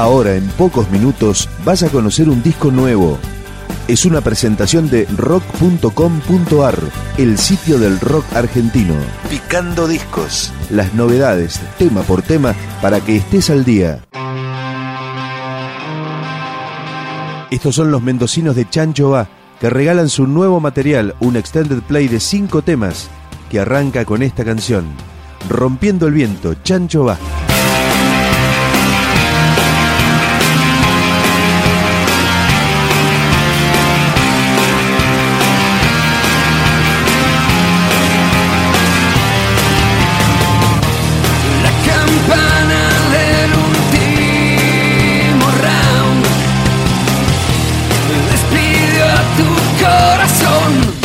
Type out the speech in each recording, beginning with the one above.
Ahora, en pocos minutos, vas a conocer un disco nuevo. Es una presentación de rock.com.ar, el sitio del rock argentino. Picando discos. Las novedades, tema por tema, para que estés al día. Estos son los mendocinos de Chancho Va, que regalan su nuevo material, un extended play de cinco temas, que arranca con esta canción. Rompiendo el viento, Chancho Va. La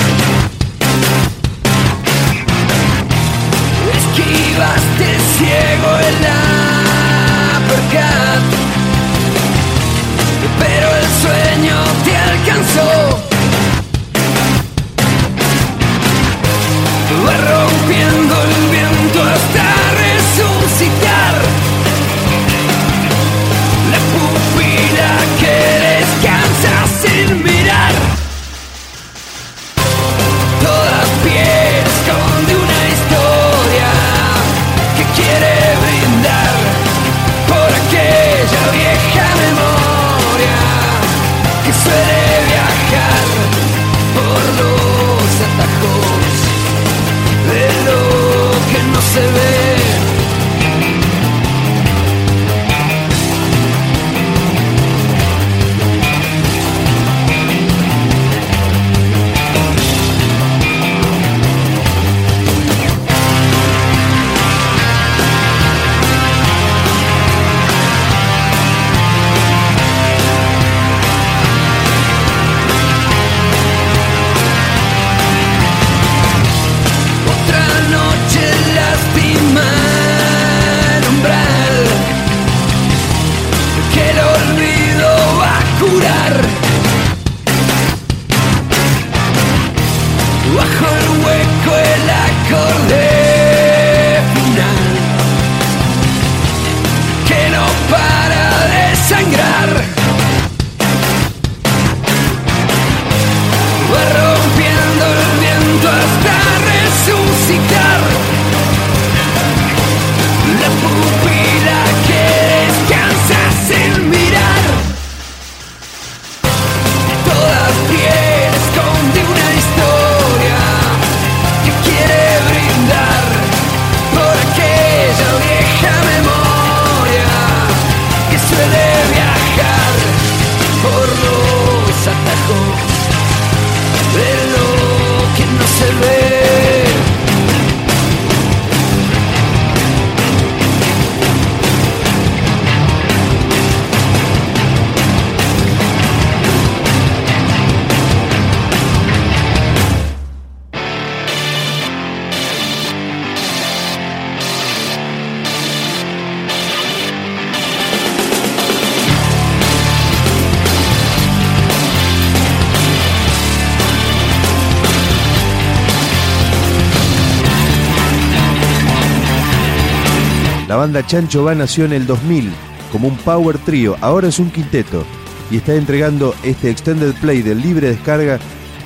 banda Chancho Va nació en el 2000 como un power trio, ahora es un quinteto y está entregando este extended play de libre descarga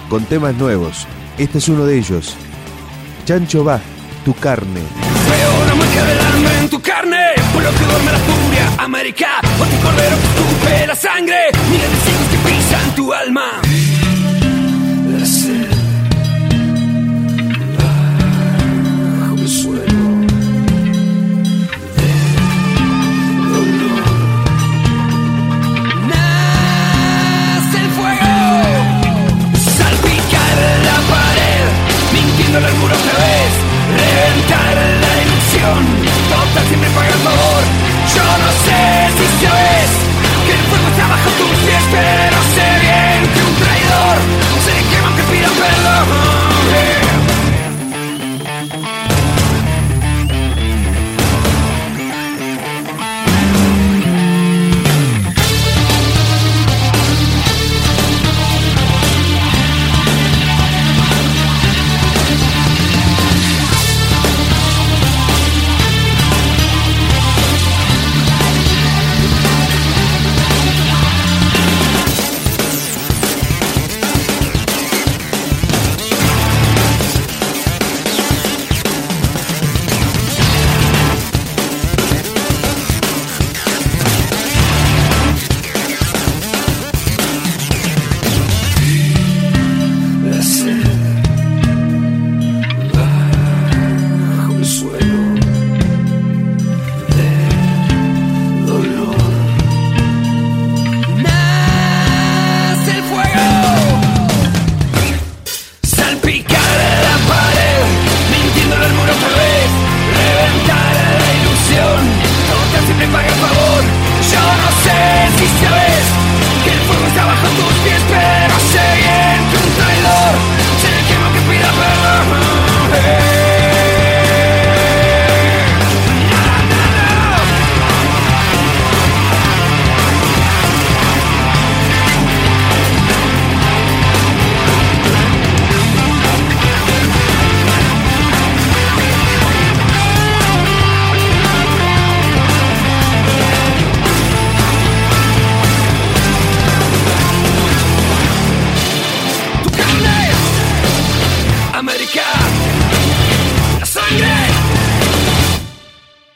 con temas nuevos. Este es uno de ellos. Chancho Va, tu carne.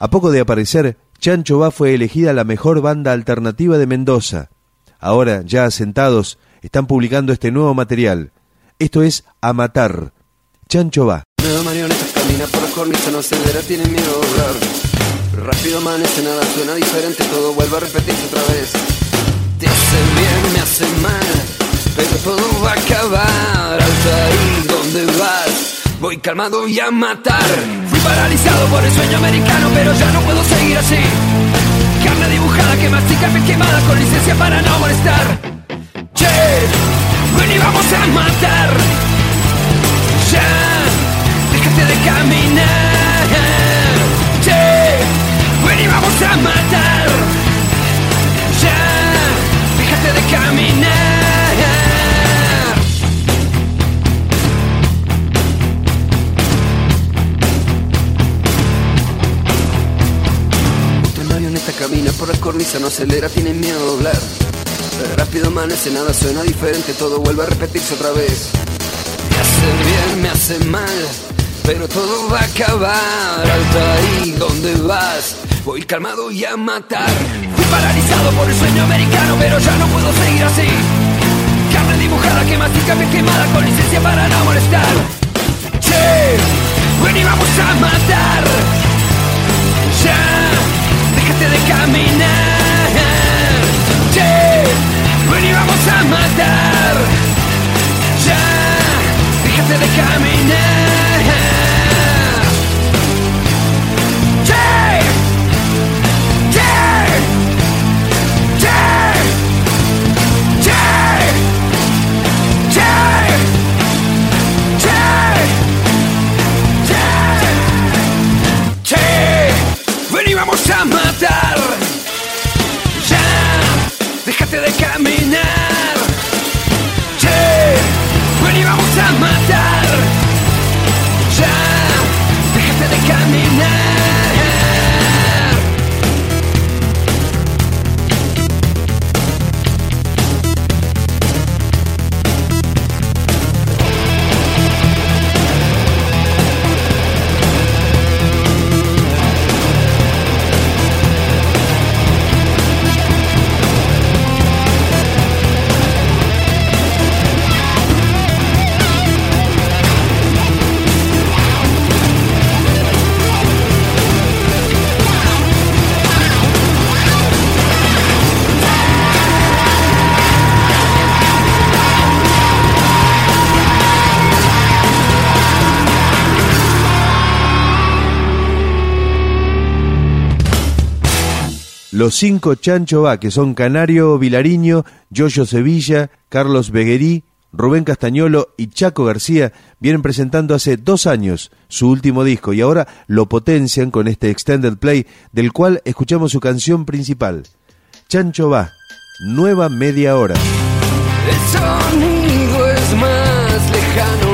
A poco de aparecer, Chancho Va fue elegida la mejor banda alternativa de Mendoza. Ahora, ya asentados, están publicando este nuevo material. Esto es A Matar. Chancho Va. Nueva marioneta camina por la cornisa, no acelera, tiene miedo a hablar. Rápido amanece, nada suena diferente, todo vuelve a repetirse otra vez. Te hace bien, me hace mal, pero todo va a acabar. Alta ahí, ¿dónde vas? Voy calmado y a matar. Fui paralizado por el sueño americano, pero ya no puedo seguir así. Carne dibujada que mastica piel quemada con licencia para no molestar. Che, ven y vamos a matar. No acelera, tiene miedo a doblar. Rápido amanece, nada suena diferente, todo vuelve a repetirse otra vez. Me hace bien, me hace mal, pero todo va a acabar. Alta ahí, ¿dónde vas? Voy calmado y a matar. Fui paralizado por el sueño americano, pero ya no puedo seguir así. Carne dibujada que mastica piel quemada con licencia para no molestar. Che, ven y vamos a matar. Ya, Los cinco Chancho Va, que son Canario Vilariño, Yoyo Sevilla, Carlos Beguerí, Rubén Castañolo y Chaco García, vienen presentando hace dos años su último disco y ahora lo potencian con este extended play del cual escuchamos su canción principal. Chancho Va, nueva media hora. El es más lejano.